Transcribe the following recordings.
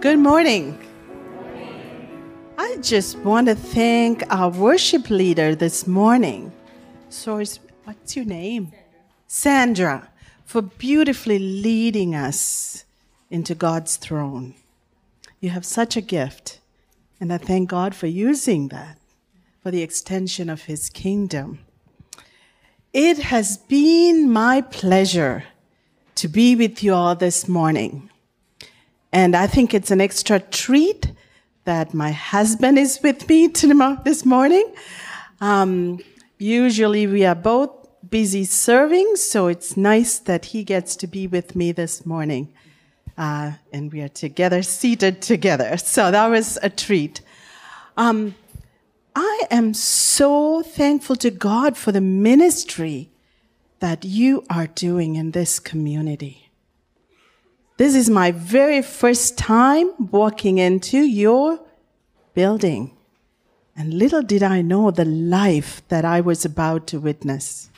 Good morning. I just want to thank our worship leader this morning. So, what's your name? Sandra. Sandra, for beautifully leading us into God's throne. You have such a gift, and I thank God for using that for the extension of His kingdom. It has been my pleasure to be with you all this morning. And I think it's an extra treat that my husband is with me this morning. Um, usually we are both busy serving, so it's nice that he gets to be with me this morning. Uh, and we are together, seated together. So that was a treat. Um, I am so thankful to God for the ministry that you are doing in this community. This is my very first time walking into your building. And little did I know the life that I was about to witness.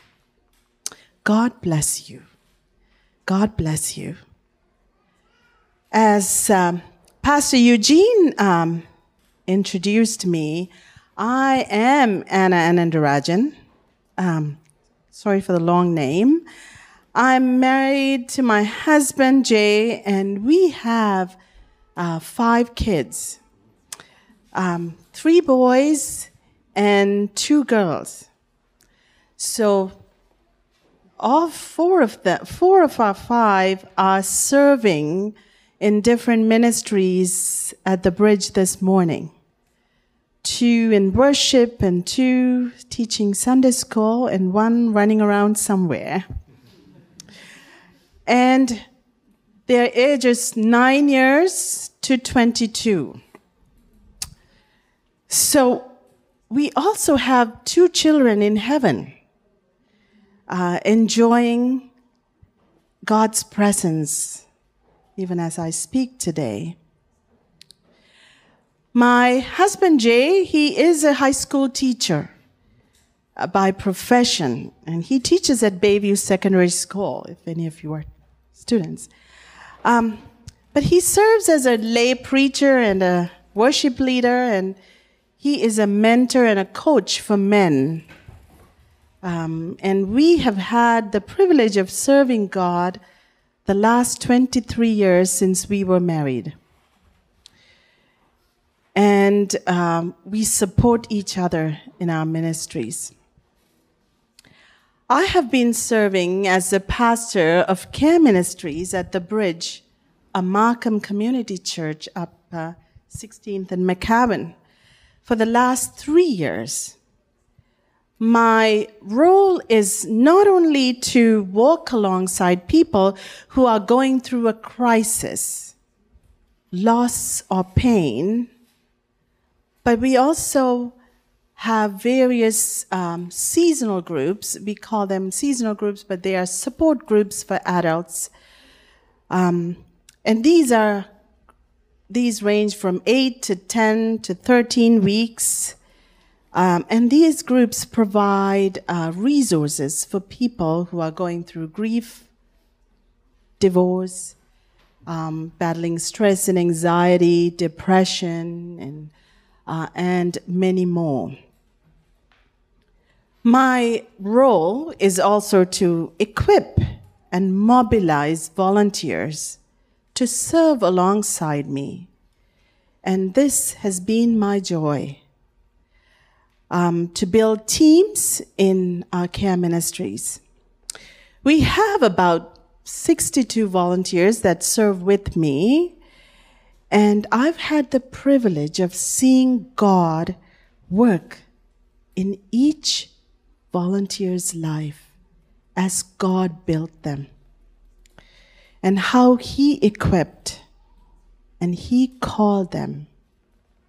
God bless you. God bless you. As um, Pastor Eugene um, introduced me, I am Anna Anandarajan. Um, sorry for the long name. I'm married to my husband, Jay, and we have uh, five kids um, three boys and two girls. So all four of them, four of our five are serving in different ministries at the bridge this morning. Two in worship and two teaching Sunday school and one running around somewhere. And their ages nine years to 22. So we also have two children in heaven uh, enjoying God's presence, even as I speak today. My husband Jay, he is a high school teacher uh, by profession, and he teaches at Bayview Secondary School, if any of you are students. Um, but he serves as a lay preacher and a worship leader, and he is a mentor and a coach for men um, and we have had the privilege of serving God the last 23 years since we were married. And um, we support each other in our ministries. I have been serving as the pastor of care ministries at the Bridge, a Markham community church up uh, 16th and McCowan, for the last three years my role is not only to walk alongside people who are going through a crisis, loss or pain, but we also have various um, seasonal groups. We call them seasonal groups, but they are support groups for adults. Um, and these are these range from 8 to 10 to 13 weeks. Um, and these groups provide uh, resources for people who are going through grief, divorce, um, battling stress and anxiety, depression, and, uh, and many more. My role is also to equip and mobilize volunteers to serve alongside me. And this has been my joy um, to build teams in our care ministries. We have about 62 volunteers that serve with me, and I've had the privilege of seeing God work in each volunteer's life as God built them, and how He equipped and He called them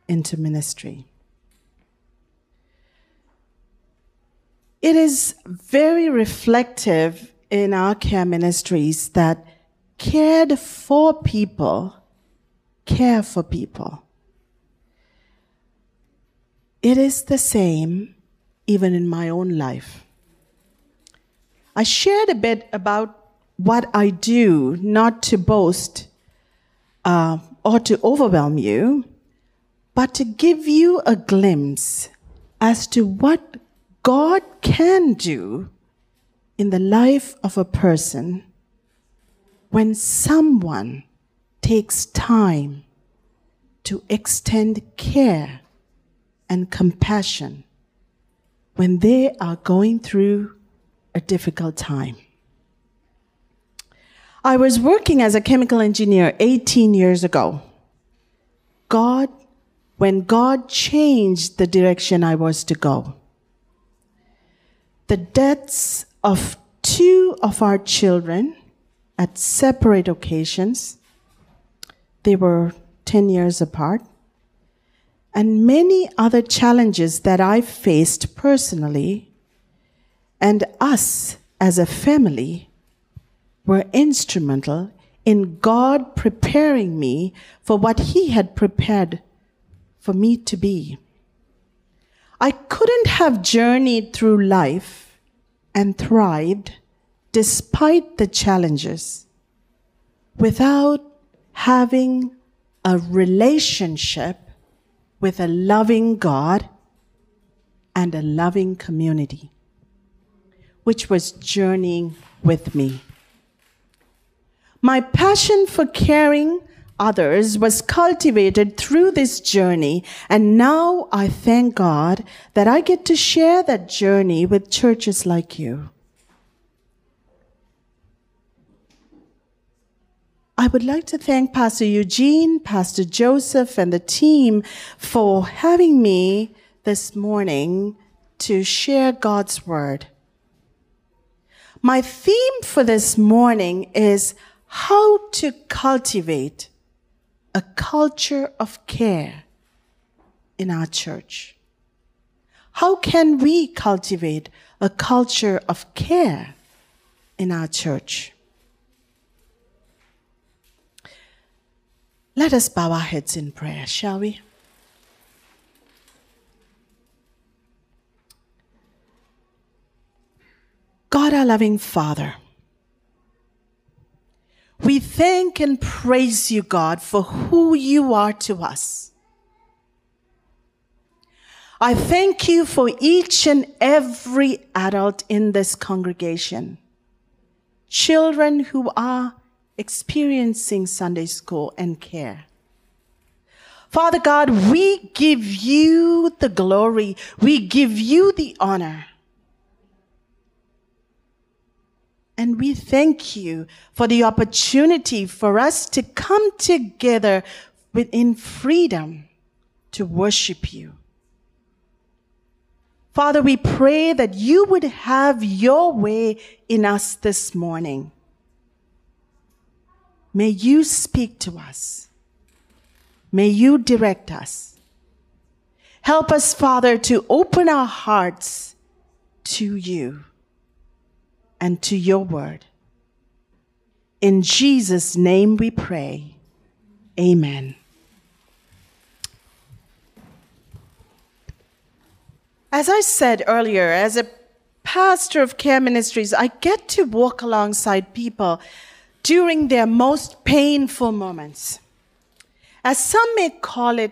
into ministry. It is very reflective in our care ministries that cared for people care for people. It is the same even in my own life. I shared a bit about what I do, not to boast, uh, or to overwhelm you, but to give you a glimpse as to what God can do in the life of a person when someone takes time to extend care and compassion when they are going through a difficult time. I was working as a chemical engineer 18 years ago. God, when God changed the direction I was to go, the deaths of two of our children at separate occasions, they were 10 years apart, and many other challenges that I faced personally and us as a family were instrumental in God preparing me for what He had prepared for me to be. I couldn't have journeyed through life and thrived despite the challenges without having a relationship with a loving God and a loving community, which was journeying with me. My passion for caring others was cultivated through this journey, and now I thank God that I get to share that journey with churches like you. I would like to thank Pastor Eugene, Pastor Joseph, and the team for having me this morning to share God's word. My theme for this morning is how to cultivate a culture of care in our church. How can we cultivate a culture of care in our church? Let us bow our heads in prayer, shall we? God, our loving Father, we thank and praise you, God, for who you are to us. I thank you for each and every adult in this congregation, children who are experiencing Sunday school and care. Father God, we give you the glory. We give you the honor. And we thank you for the opportunity for us to come together within freedom to worship you. Father, we pray that you would have your way in us this morning. May you speak to us. May you direct us. Help us, Father, to open our hearts to you and to your word. In Jesus' name we pray. Amen. As I said earlier, as a pastor of care ministries, I get to walk alongside people during their most painful moments. As some may call it,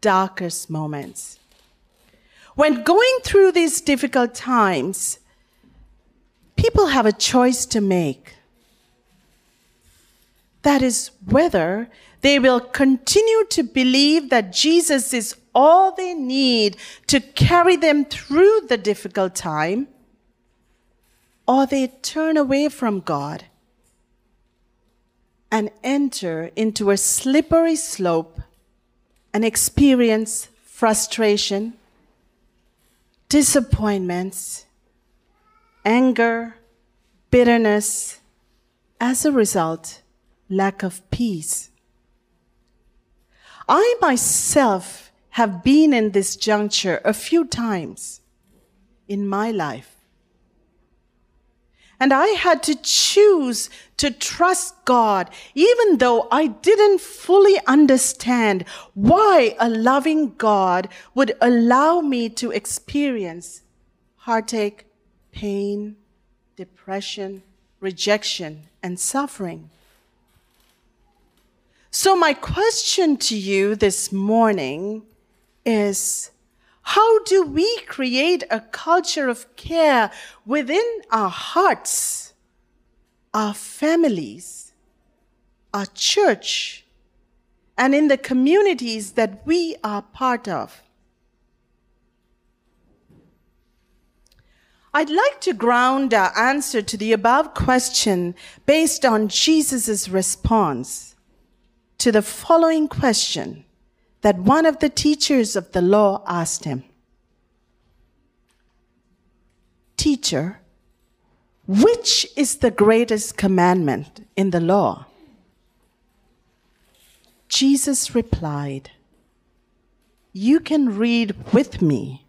darkest moments. When going through these difficult times, people have a choice to make. That is whether they will continue to believe that Jesus is all they need to carry them through the difficult time, or they turn away from God and enter into a slippery slope and experience frustration, disappointments, anger, bitterness, as a result, lack of peace. I myself have been in this juncture a few times in my life. And I had to choose to trust God, even though I didn't fully understand why a loving God would allow me to experience heartache, pain, depression, rejection, and suffering. So, my question to you this morning is how do we create a culture of care within our hearts, our families, our church, and in the communities that we are part of? I'd like to ground our answer to the above question based on Jesus' response to the following question that one of the teachers of the law asked him Teacher, which is the greatest commandment in the law? Jesus replied, You can read with me.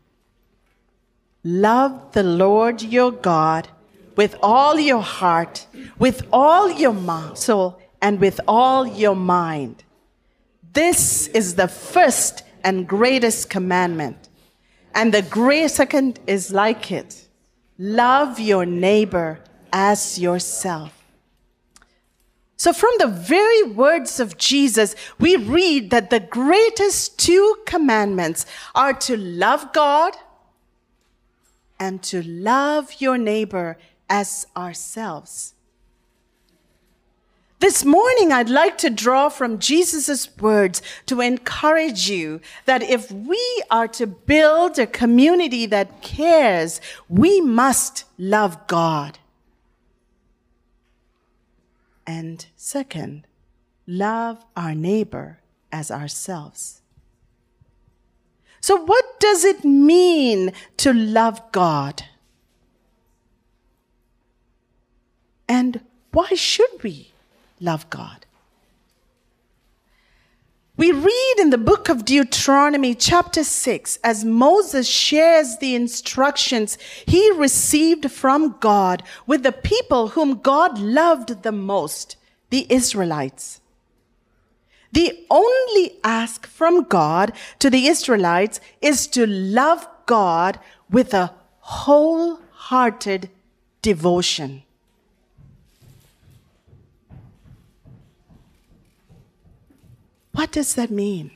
Love the Lord your God with all your heart, with all your soul, and with all your mind. This is the first and greatest commandment. And the great second is like it. Love your neighbor as yourself. So, from the very words of Jesus, we read that the greatest two commandments are to love God and to love your neighbor as ourselves. This morning, I'd like to draw from Jesus' words to encourage you that if we are to build a community that cares, we must love God. And second, love our neighbor as ourselves. So, what does it mean to love God? And why should we? Love God. We read in the book of Deuteronomy, chapter 6, as Moses shares the instructions he received from God with the people whom God loved the most, the Israelites. The only ask from God to the Israelites is to love God with a wholehearted devotion. What does that mean?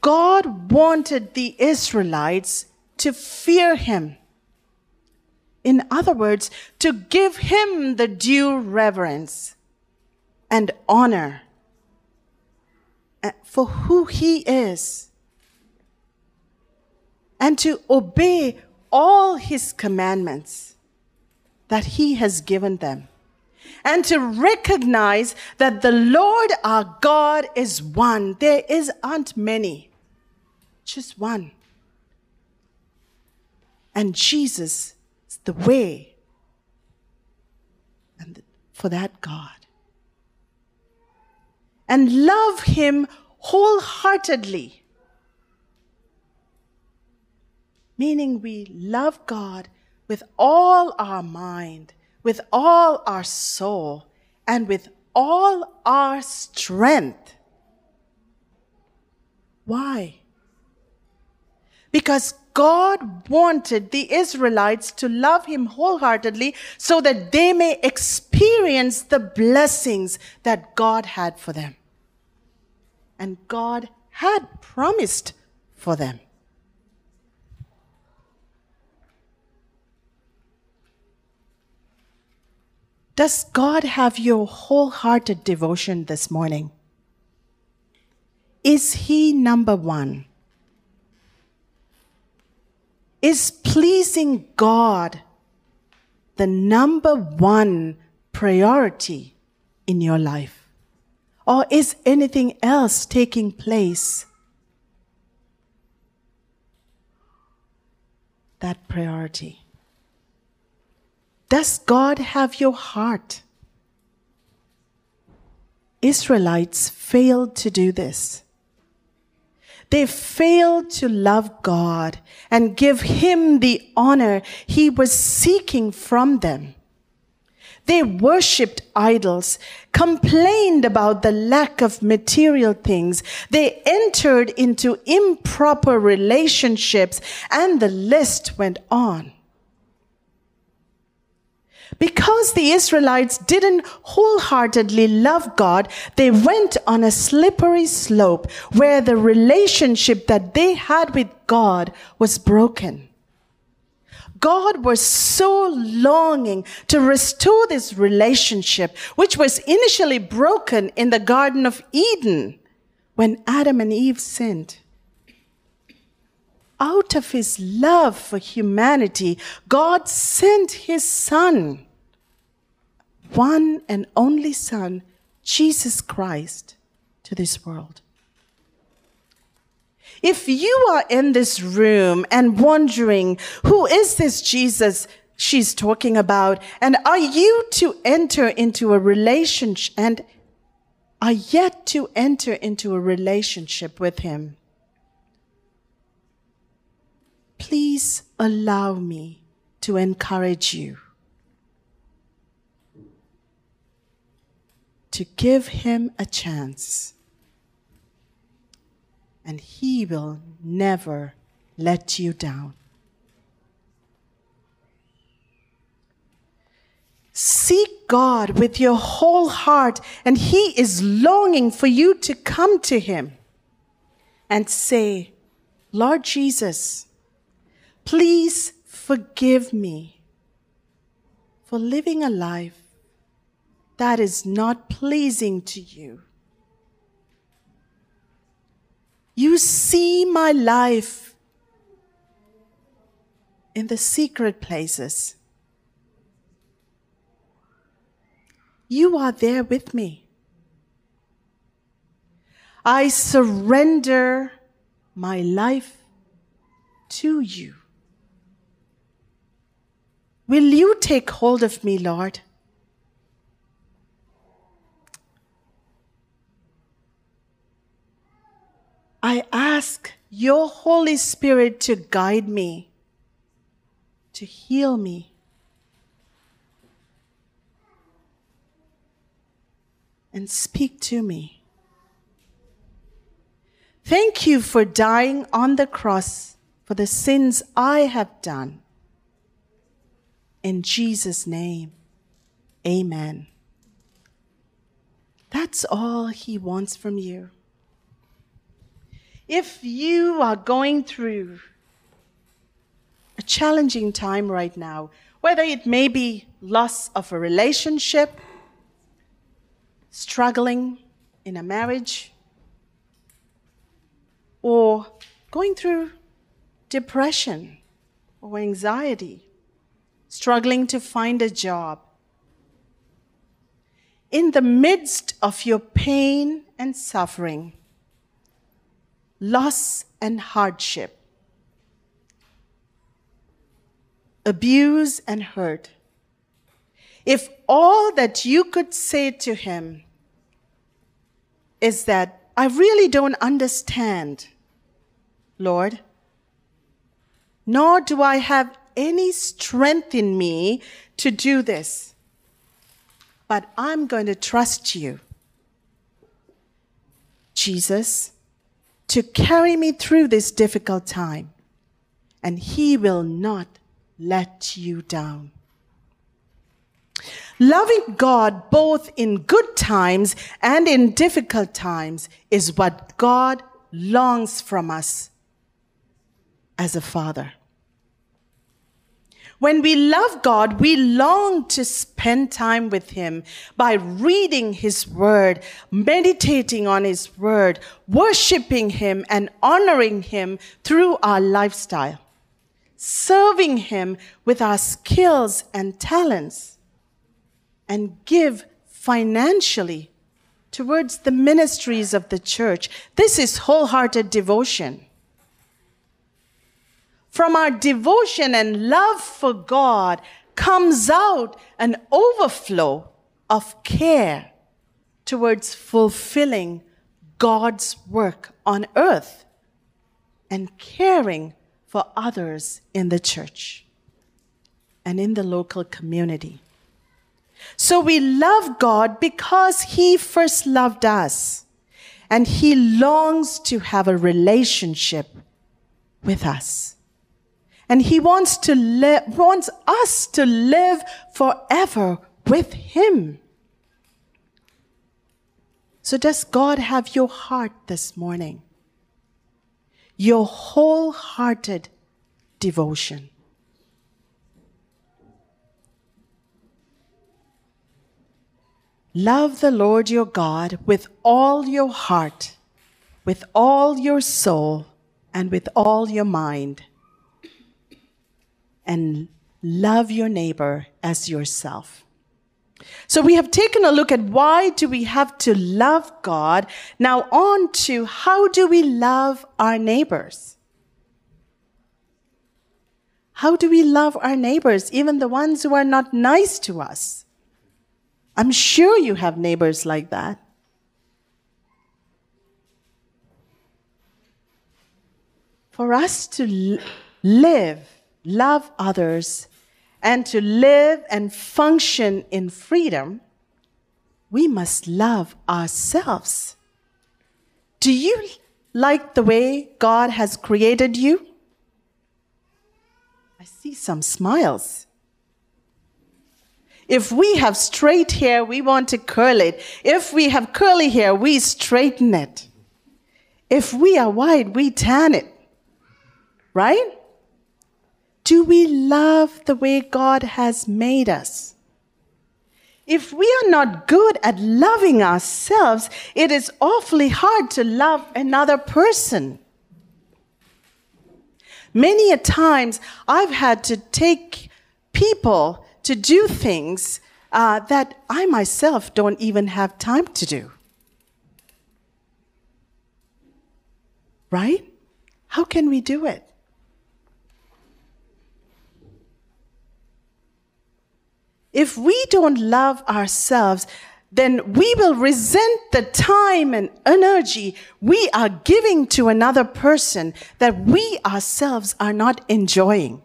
God wanted the Israelites to fear him. In other words, to give him the due reverence and honor eh, for who he is and to obey all his commandments that he has given them and to recognize that the Lord our God is one. There is aren't many, just one. And Jesus is the way and for that God. And love him wholeheartedly. Meaning we love God with all our mind with all our soul and with all our strength. Why? Because God wanted the Israelites to love Him wholeheartedly so that they may experience the blessings that God had for them. And God had promised for them. Does God have your wholehearted devotion this morning? Is He number one? Is pleasing God the number one priority in your life? Or is anything else taking place? That priority. Does God have your heart? Israelites failed to do this. They failed to love God and give Him the honor He was seeking from them. They worshiped idols, complained about the lack of material things. They entered into improper relationships, and the list went on. Because the Israelites didn't wholeheartedly love God, they went on a slippery slope where the relationship that they had with God was broken. God was so longing to restore this relationship, which was initially broken in the Garden of Eden when Adam and Eve sinned. Out of his love for humanity, God sent his son, one and only son, Jesus Christ, to this world. If you are in this room and wondering, who is this Jesus she's talking about? And are you to enter into a relationship and are yet to enter into a relationship with him? Please allow me to encourage you to give him a chance and He will never let you down. Seek God with your whole heart, and He is longing for you to come to Him and say, Lord Jesus, please forgive me for living a life that is not pleasing to you. You see my life in the secret places. You are there with me. I surrender my life to you. Will you take hold of me, Lord? I ask your Holy Spirit to guide me, to heal me. And speak to me. Thank you for dying on the cross for the sins I have done. In Jesus' name, amen. That's all he wants from you. If you are going through a challenging time right now, whether it may be loss of a relationship, struggling in a marriage, or going through depression or anxiety, struggling to find a job. In the midst of your pain and suffering, loss and hardship, abuse and hurt, if all that you could say to him is that I really don't understand, Lord, nor do I have any strength in me to do this, but I'm going to trust you. Jesus, to carry me through this difficult time, and He will not let you down. Loving God both in good times and in difficult times is what God longs from us as a father. When we love God, we long to spend time with Him by reading His Word, meditating on His Word, worshiping Him, and honoring Him through our lifestyle, serving Him with our skills and talents, and give financially towards the ministries of the church. This is wholehearted devotion. From our devotion and love for God comes out an overflow of care towards fulfilling God's work on earth and caring for others in the church and in the local community. So we love God because He first loved us and He longs to have a relationship with us. And he wants to live, wants us to live forever with him. So does God have your heart this morning? Your wholehearted devotion. Love the Lord your God with all your heart, with all your soul, and with all your mind. And love your neighbor as yourself. So we have taken a look at why do we have to love God. Now on to how do we love our neighbors? How do we love our neighbors, even the ones who are not nice to us? I'm sure you have neighbors like that. For us to live, love others, and to live and function in freedom, we must love ourselves. Do you like the way God has created you? I see some smiles. If we have straight hair, we want to curl it. If we have curly hair, we straighten it. If we are white, we tan it. Right? Do we love the way God has made us? If we are not good at loving ourselves, it is awfully hard to love another person. Many a times I've had to take people to do things uh, that I myself don't even have time to do. Right? How can we do it? If we don't love ourselves, then we will resent the time and energy we are giving to another person that we ourselves are not enjoying.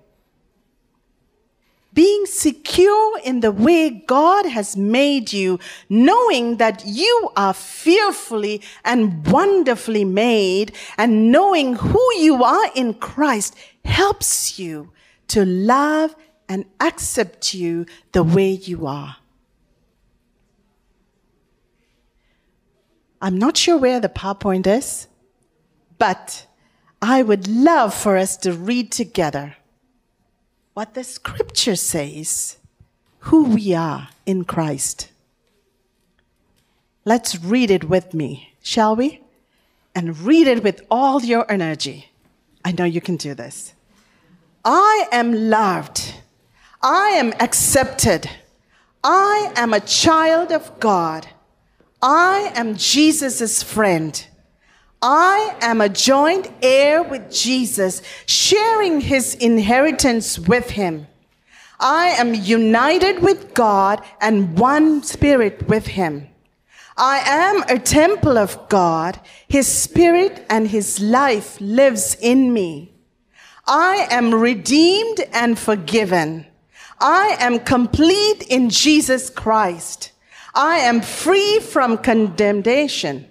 Being secure in the way God has made you, knowing that you are fearfully and wonderfully made, and knowing who you are in Christ helps you to love and accept you the way you are. I'm not sure where the PowerPoint is, but I would love for us to read together what the scripture says, who we are in Christ. Let's read it with me, shall we? And read it with all your energy. I know you can do this. I am loved. I am accepted. I am a child of God. I am Jesus' friend. I am a joint heir with Jesus, sharing his inheritance with him. I am united with God and one spirit with him. I am a temple of God. His spirit and his life lives in me. I am redeemed and forgiven. I am complete in Jesus Christ. I am free from condemnation.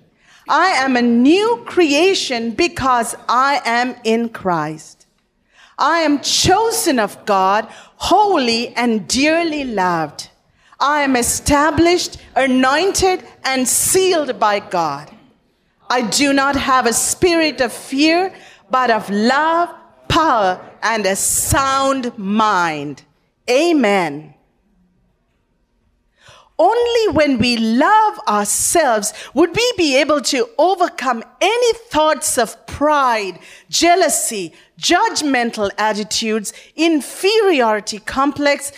I am a new creation because I am in Christ. I am chosen of God, holy and dearly loved. I am established, anointed, and sealed by God. I do not have a spirit of fear, but of love, power, and a sound mind. Amen. Only when we love ourselves would we be able to overcome any thoughts of pride, jealousy, judgmental attitudes, inferiority complex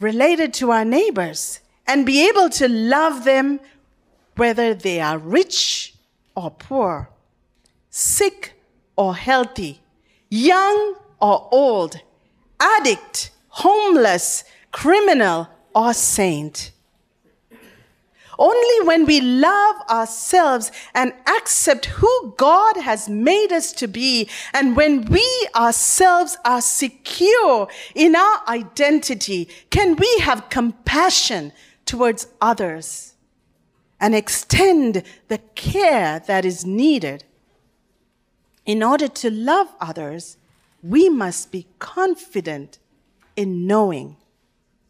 related to our neighbors and be able to love them whether they are rich or poor, sick or healthy, young or old, addict, homeless, criminal, or saint. Only when we love ourselves and accept who God has made us to be, and when we ourselves are secure in our identity, can we have compassion towards others and extend the care that is needed in order to love others we must be confident in knowing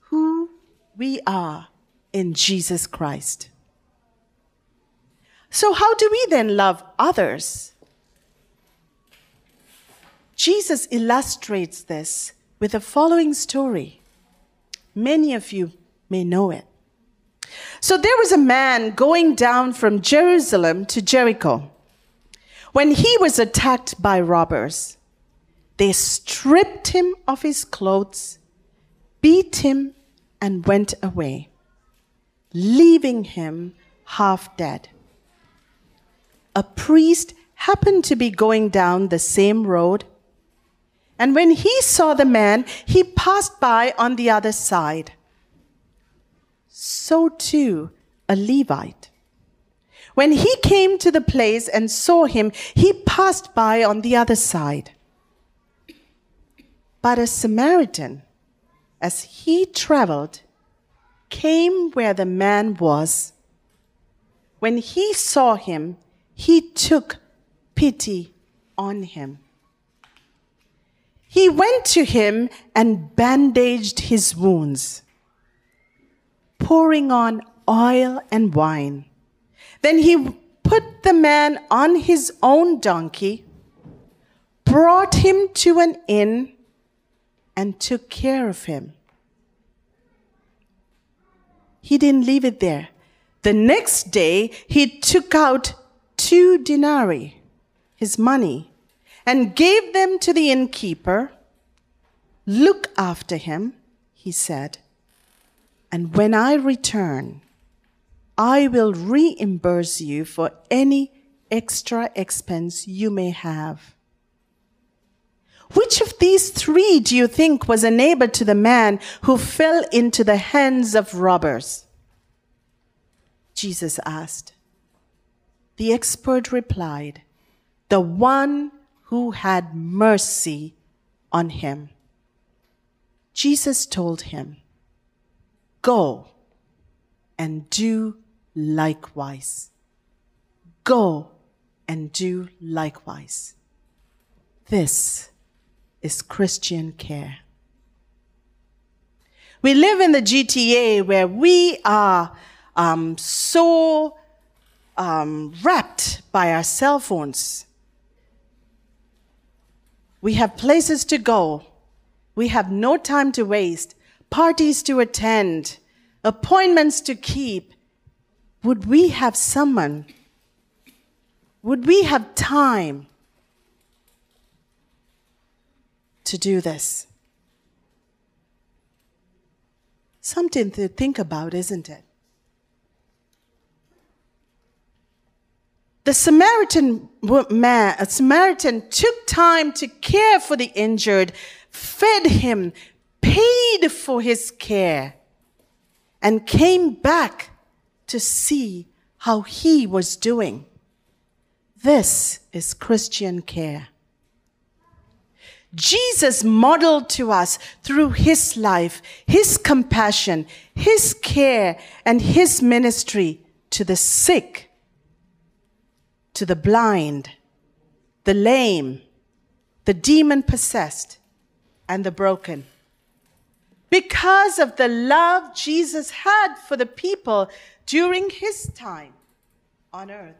who we are in Jesus Christ. So, how do we then love others? Jesus illustrates this with the following story. Many of you may know it. So, there was a man going down from Jerusalem to Jericho when he was attacked by robbers. They stripped him of his clothes, beat him, and went away, leaving him half dead. A priest happened to be going down the same road, and when he saw the man, he passed by on the other side. So too, a Levite. When he came to the place and saw him, he passed by on the other side. But a Samaritan, as he traveled, came where the man was. When he saw him, he took pity on him. He went to him and bandaged his wounds, pouring on oil and wine. Then he put the man on his own donkey, brought him to an inn, and took care of him. He didn't leave it there. The next day, he took out two denarii, his money, and gave them to the innkeeper. Look after him, he said, and when I return, I will reimburse you for any extra expense you may have. Which of these three do you think was a neighbor to the man who fell into the hands of robbers? Jesus asked. The expert replied, The one who had mercy on him. Jesus told him, Go and do likewise. Go and do likewise. This is Christian care. We live in the GTA where we are um, so um, wrapped by our cell phones. We have places to go. We have no time to waste, parties to attend, appointments to keep. Would we have someone? Would we have time to do this? Something to think about, isn't it? The Samaritan man, a Samaritan took time to care for the injured, fed him, paid for his care, and came back to see how he was doing. This is Christian care. Jesus modeled to us through his life, his compassion, his care, and his ministry to the sick, to the blind, the lame, the demon possessed, and the broken. Because of the love Jesus had for the people during his time on earth,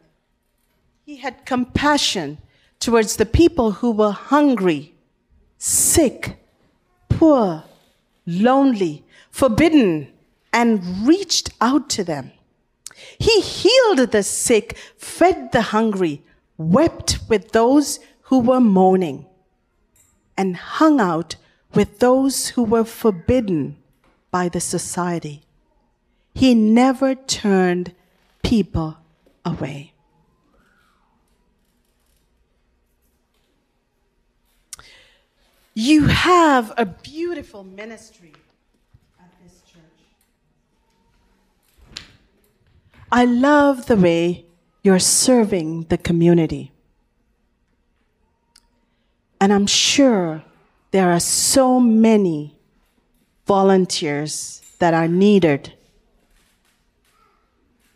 he had compassion towards the people who were hungry sick, poor, lonely, forbidden, and reached out to them. He healed the sick, fed the hungry, wept with those who were mourning, and hung out with those who were forbidden by the society. He never turned people away. You have a beautiful ministry at this church. I love the way you're serving the community. And I'm sure there are so many volunteers that are needed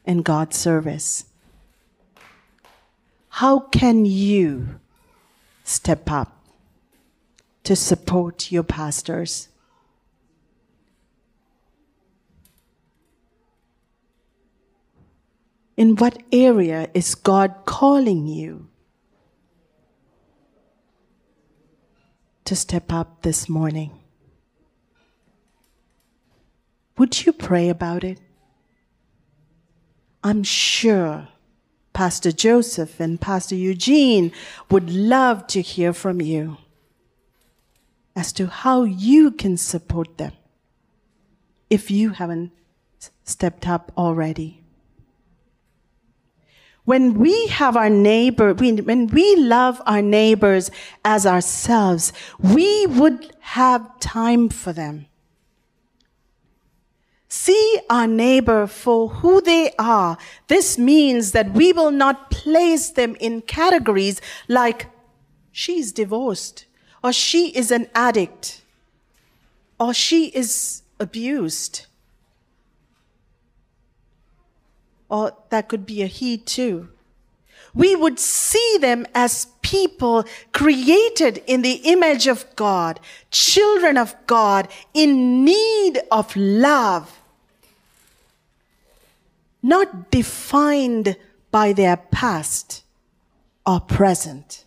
in God's service. How can you step up? To support your pastors. In what area is God calling you to step up this morning? Would you pray about it? I'm sure Pastor Joseph and Pastor Eugene would love to hear from you as to how you can support them if you haven't stepped up already. When we have our neighbor, when we love our neighbors as ourselves, we would have time for them. See our neighbor for who they are. This means that we will not place them in categories like she's divorced, or she is an addict, or she is abused. Or that could be a he too. We would see them as people created in the image of God, children of God in need of love not defined by their past or present,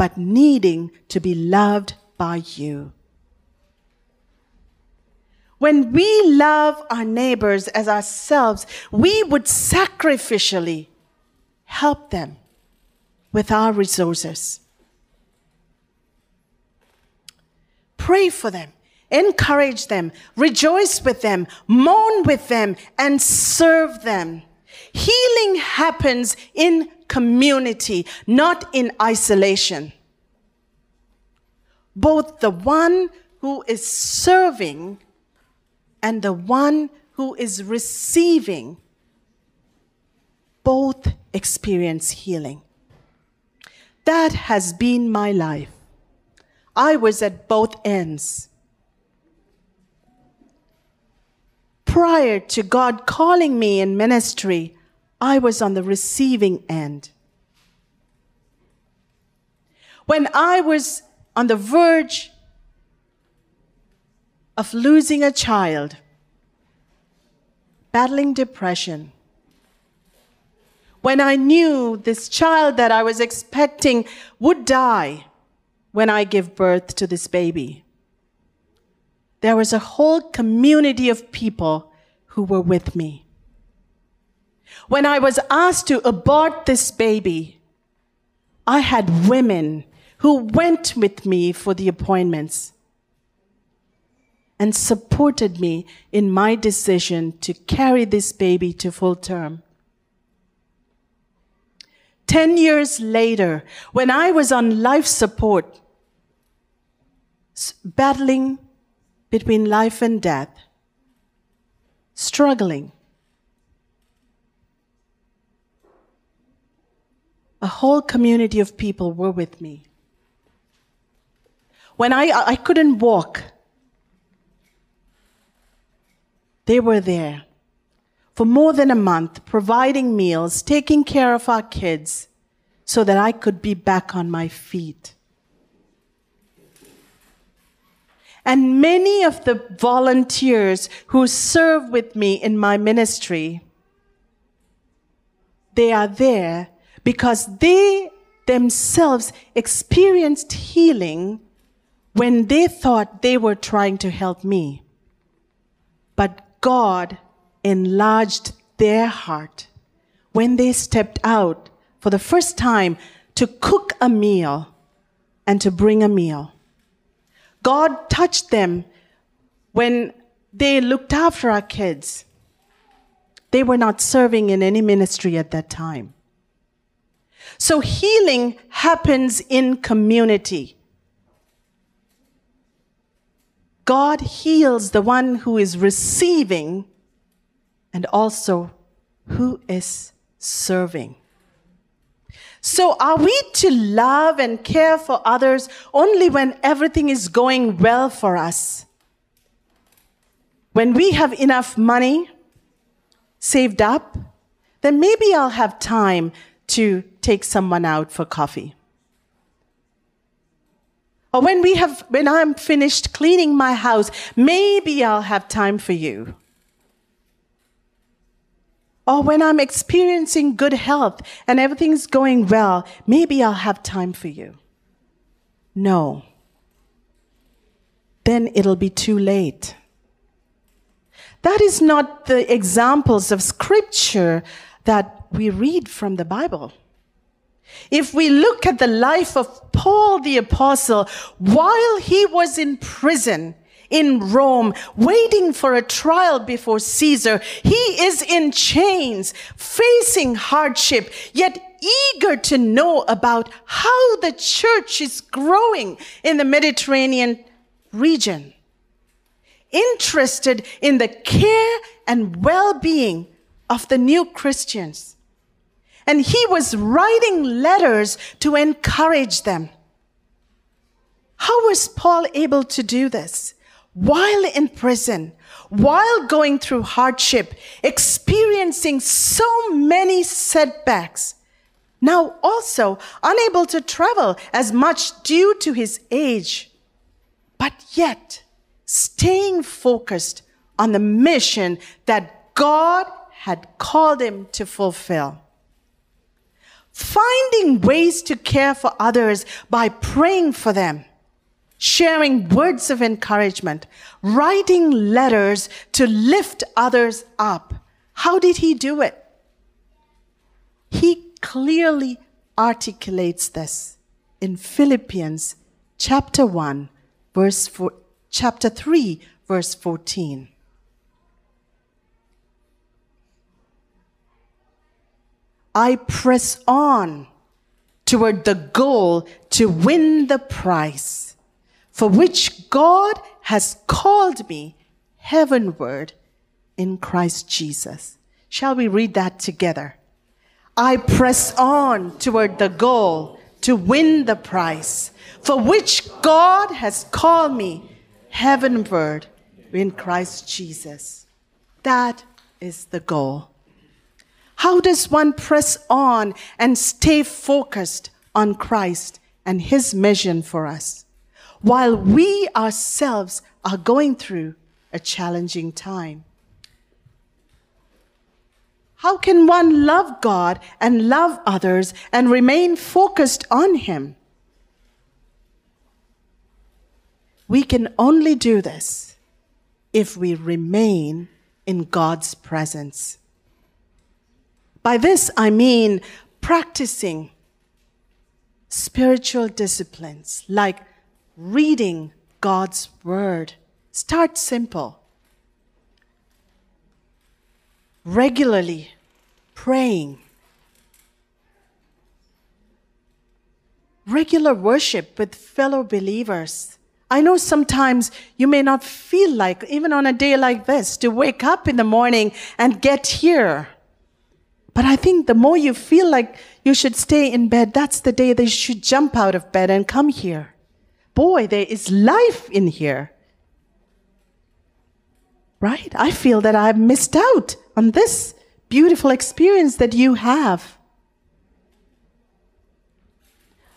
but needing to be loved by you. When we love our neighbors as ourselves, we would sacrificially help them with our resources. Pray for them encourage them, rejoice with them, mourn with them, and serve them. Healing happens in community, not in isolation. Both the one who is serving and the one who is receiving both experience healing. That has been my life. I was at both ends. prior to God calling me in ministry, I was on the receiving end. When I was on the verge of losing a child, battling depression, when I knew this child that I was expecting would die when I give birth to this baby there was a whole community of people who were with me. When I was asked to abort this baby, I had women who went with me for the appointments and supported me in my decision to carry this baby to full term. Ten years later, when I was on life support, battling between life and death, struggling. A whole community of people were with me. When I, I couldn't walk, they were there for more than a month, providing meals, taking care of our kids, so that I could be back on my feet. And many of the volunteers who serve with me in my ministry, they are there because they themselves experienced healing when they thought they were trying to help me. But God enlarged their heart when they stepped out for the first time to cook a meal and to bring a meal. God touched them when they looked after our kids. They were not serving in any ministry at that time. So healing happens in community. God heals the one who is receiving and also who is serving. So are we to love and care for others only when everything is going well for us? When we have enough money saved up, then maybe I'll have time to take someone out for coffee. Or when we have, when I'm finished cleaning my house, maybe I'll have time for you. Or when I'm experiencing good health and everything's going well, maybe I'll have time for you. No. Then it'll be too late. That is not the examples of scripture that we read from the Bible. If we look at the life of Paul the apostle, while he was in prison, in Rome, waiting for a trial before Caesar. He is in chains, facing hardship, yet eager to know about how the church is growing in the Mediterranean region. Interested in the care and well-being of the new Christians. And he was writing letters to encourage them. How was Paul able to do this? while in prison, while going through hardship, experiencing so many setbacks, now also unable to travel as much due to his age, but yet staying focused on the mission that God had called him to fulfill. Finding ways to care for others by praying for them sharing words of encouragement, writing letters to lift others up. How did he do it? He clearly articulates this in Philippians chapter 1 verse 4, chapter 3 verse 14. I press on toward the goal to win the prize for which God has called me heavenward in Christ Jesus. Shall we read that together? I press on toward the goal to win the prize for which God has called me heavenward in Christ Jesus. That is the goal. How does one press on and stay focused on Christ and his mission for us? while we ourselves are going through a challenging time. How can one love God and love others and remain focused on Him? We can only do this if we remain in God's presence. By this, I mean practicing spiritual disciplines like reading God's Word. Start simple. Regularly praying. Regular worship with fellow believers. I know sometimes you may not feel like, even on a day like this, to wake up in the morning and get here. But I think the more you feel like you should stay in bed, that's the day they should jump out of bed and come here boy, there is life in here. Right? I feel that I've missed out on this beautiful experience that you have.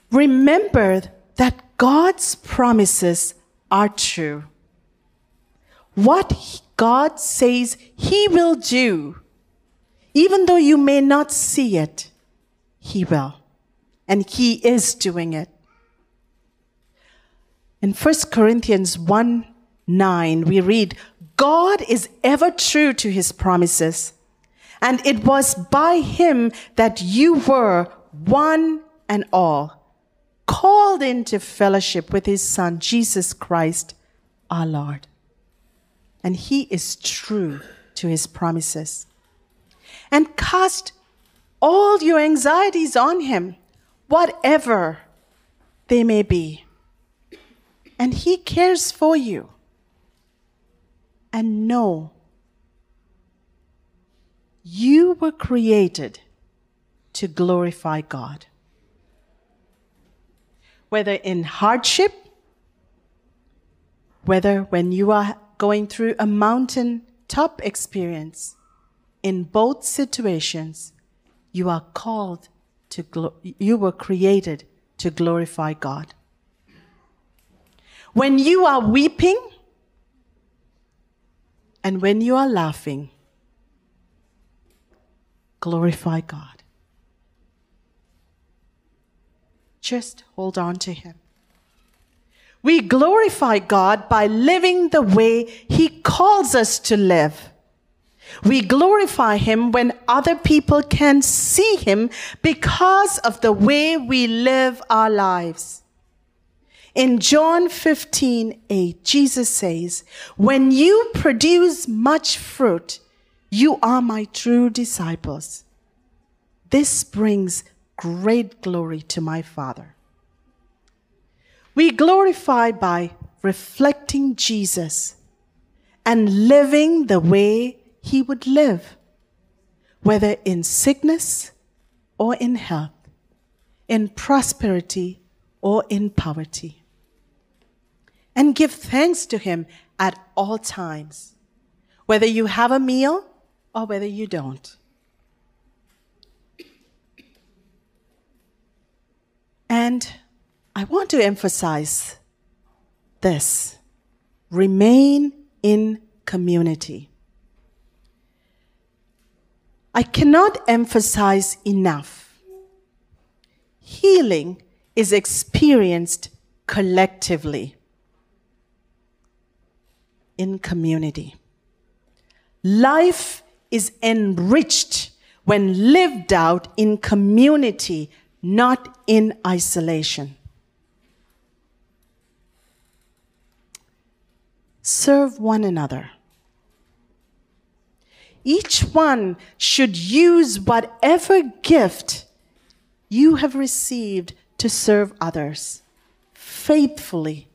Remember that God's promises are true. What God says He will do, even though you may not see it, He will. And He is doing it. In 1 Corinthians 1 9, we read, God is ever true to his promises. And it was by him that you were one and all called into fellowship with his son, Jesus Christ, our Lord. And he is true to his promises. And cast all your anxieties on him, whatever they may be and He cares for you. And know you were created to glorify God. Whether in hardship, whether when you are going through a mountain top experience, in both situations, you are called to, you were created to glorify God. when you are weeping and when you are laughing, glorify God. Just hold on to Him. We glorify God by living the way He calls us to live. We glorify Him when other people can see Him because of the way we live our lives. In John 15, 8, Jesus says, When you produce much fruit, you are my true disciples. This brings great glory to my Father. We glorify by reflecting Jesus and living the way he would live, whether in sickness or in health, in prosperity or in poverty. And give thanks to him at all times, whether you have a meal or whether you don't. And I want to emphasize this remain in community. I cannot emphasize enough. Healing is experienced collectively in community. Life is enriched when lived out in community, not in isolation. Serve one another. Each one should use whatever gift you have received to serve others, faithfully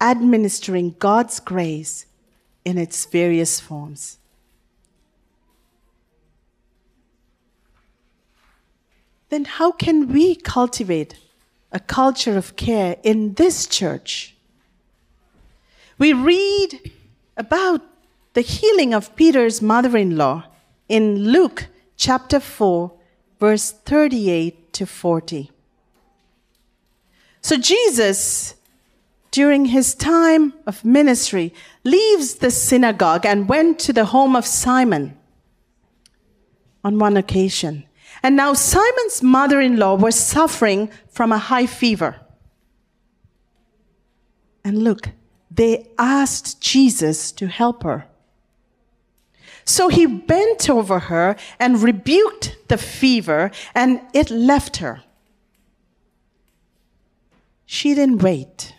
administering God's grace in its various forms. Then, how can we cultivate a culture of care in this church? We read about the healing of Peter's mother in law in Luke chapter 4, verse 38 to 40. So Jesus, during his time of ministry, leaves the synagogue and went to the home of Simon on one occasion. And now Simon's mother in law was suffering from a high fever. And look, they asked Jesus to help her. So he bent over her and rebuked the fever, and it left her. She didn't wait.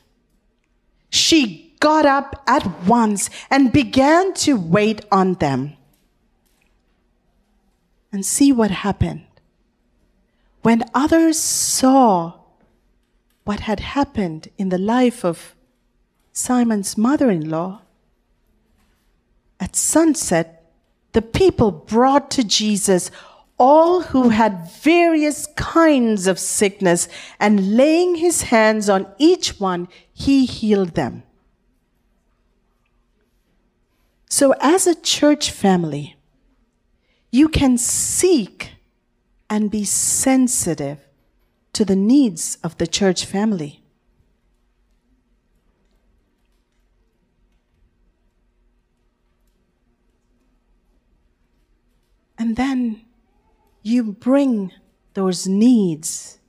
She got up at once and began to wait on them. And see what happened. When others saw what had happened in the life of Simon's mother in law, at sunset, the people brought to Jesus all who had various kinds of sickness, and laying his hands on each one, he healed them. So, as a church family, you can seek and be sensitive to the needs of the church family. And then you bring those needs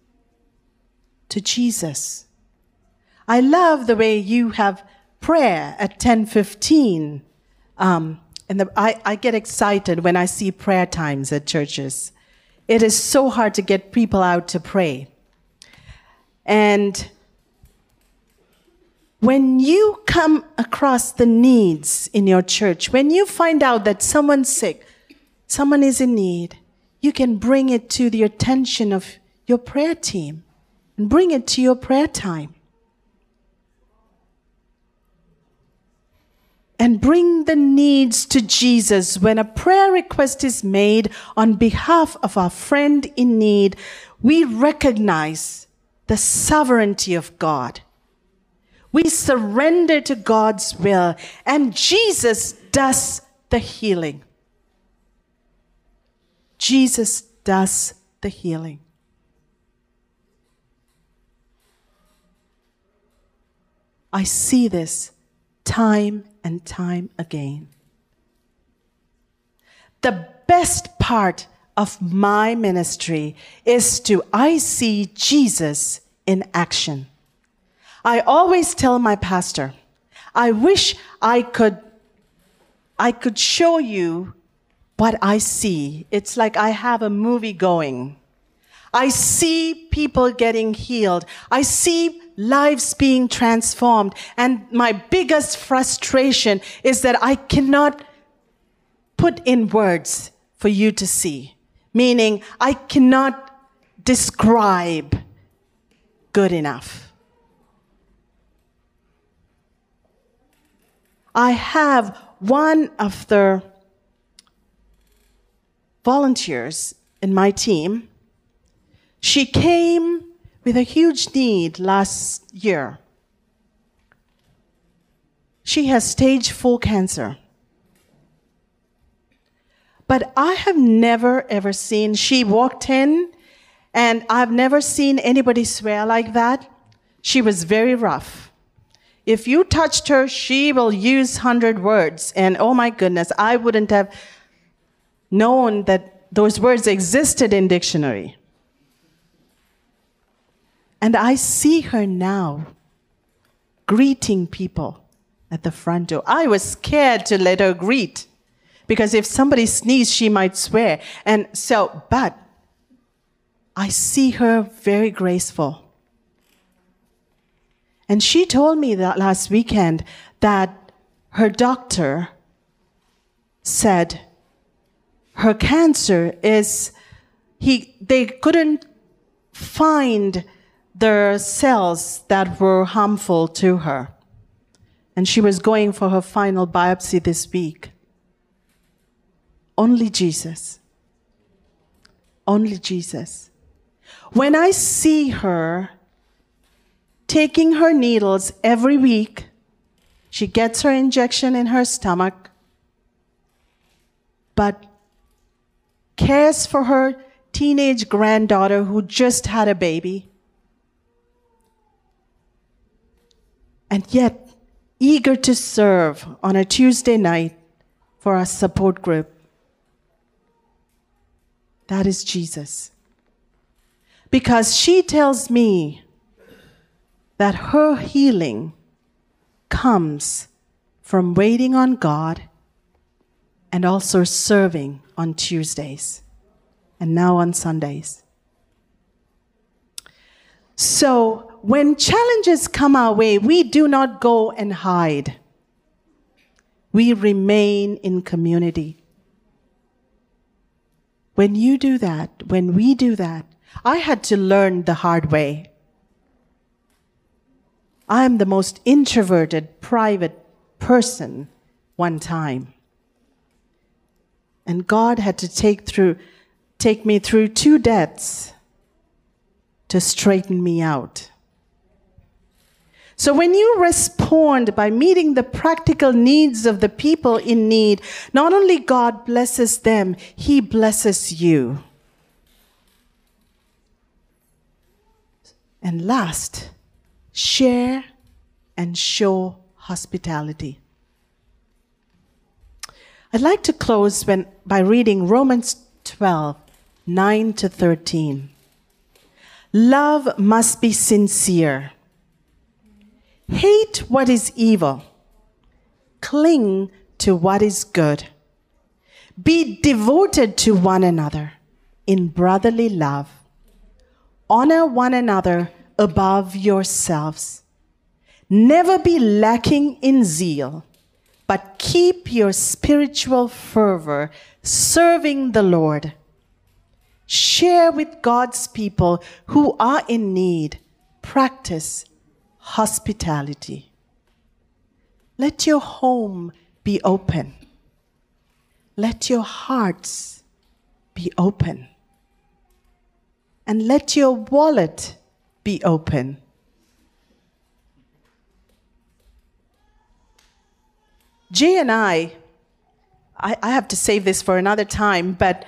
to Jesus. I love the way you have prayer at 1015. Um, and the, I, I get excited when I see prayer times at churches. It is so hard to get people out to pray. And when you come across the needs in your church, when you find out that someone's sick, someone is in need, you can bring it to the attention of your prayer team and bring it to your prayer time. And bring the needs to Jesus when a prayer request is made on behalf of our friend in need. We recognize the sovereignty of God. We surrender to God's will and Jesus does the healing. Jesus does the healing. I see this time and time again. The best part of my ministry is to I see Jesus in action. I always tell my pastor, I wish I could I could show you what I see. It's like I have a movie going. I see people getting healed. I see lives being transformed. And my biggest frustration is that I cannot put in words for you to see. Meaning, I cannot describe good enough. I have one of the volunteers in my team. She came with a huge need last year. She has stage four cancer. But I have never ever seen, she walked in and I've never seen anybody swear like that. She was very rough. If you touched her, she will use 100 words. And oh my goodness, I wouldn't have known that those words existed in dictionary. And I see her now greeting people at the front door. I was scared to let her greet because if somebody sneezed, she might swear. And so, but I see her very graceful. And she told me that last weekend that her doctor said her cancer is he they couldn't find the cells that were harmful to her. And she was going for her final biopsy this week. Only Jesus. Only Jesus. When I see her taking her needles every week, she gets her injection in her stomach, but cares for her teenage granddaughter who just had a baby, and yet eager to serve on a Tuesday night for a support group. That is Jesus. Because she tells me that her healing comes from waiting on God and also serving on Tuesdays and now on Sundays. So when challenges come our way, we do not go and hide. We remain in community. When you do that, when we do that, I had to learn the hard way. I am the most introverted, private person one time. And God had to take through, take me through two deaths to straighten me out. So when you respond by meeting the practical needs of the people in need, not only God blesses them, He blesses you. And last, share and show hospitality. I'd like to close when, by reading Romans 12, 9 to 13. Love must be sincere. Hate what is evil. Cling to what is good. Be devoted to one another in brotherly love. Honor one another above yourselves. Never be lacking in zeal, but keep your spiritual fervor serving the Lord. Share with God's people who are in need. Practice hospitality. Let your home be open. Let your hearts be open. And let your wallet be open. Jay and I, I, I, have to save this for another time, but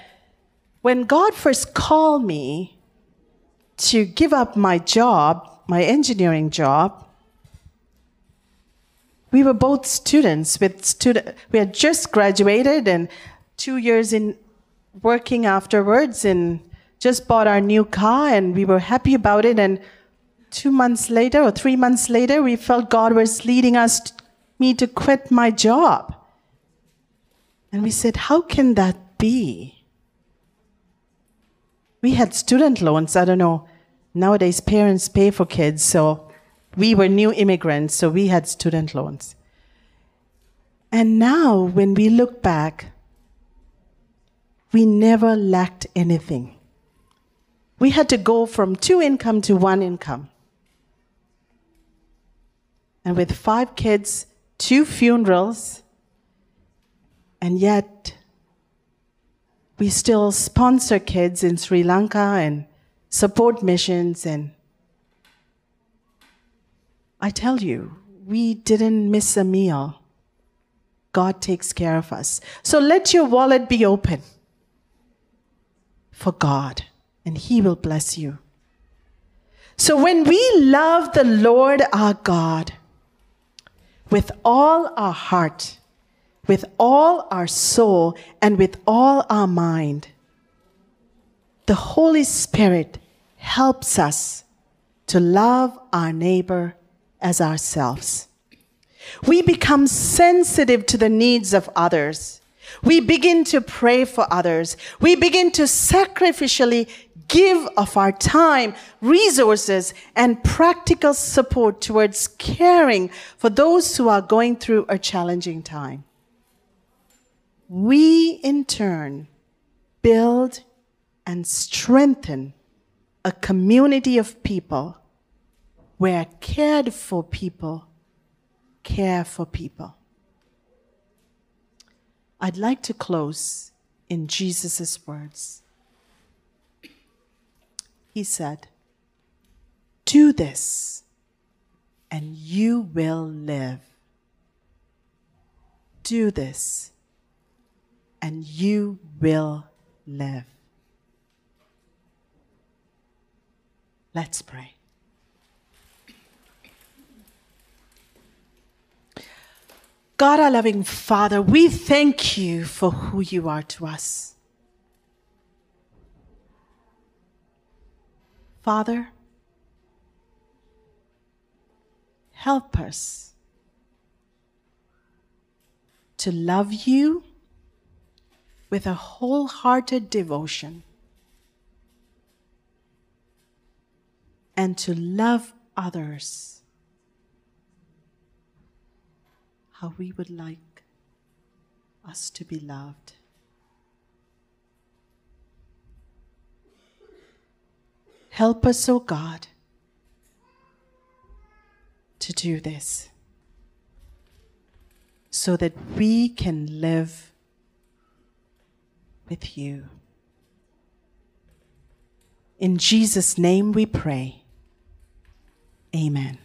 when God first called me to give up my job my engineering job, we were both students with student we had just graduated and two years in working afterwards and just bought our new car and we were happy about it. And two months later or three months later we felt god was leading us me to quit my job and we said how can that be we had student loans i don't know nowadays parents pay for kids so we were new immigrants, so we had student loans. And now, when we look back, we never lacked anything. We had to go from two income to one income. And with five kids, two funerals, and yet we still sponsor kids in Sri Lanka and support missions and I tell you, we didn't miss a meal. God takes care of us. So let your wallet be open for God, and He will bless you. So when we love the Lord our God with all our heart, with all our soul, and with all our mind, the Holy Spirit helps us to love our neighbor as ourselves. We become sensitive to the needs of others. We begin to pray for others. We begin to sacrificially give of our time, resources, and practical support towards caring for those who are going through a challenging time. We, in turn, build and strengthen a community of people where cared for people care for people. I'd like to close in Jesus' words. He said, Do this, and you will live. Do this, and you will live. Let's pray. God, our loving Father, we thank you for who you are to us. Father, help us to love you with a wholehearted devotion and to love others how we would like us to be loved. Help us, O oh God, to do this so that we can live with you. In Jesus' name we pray. Amen.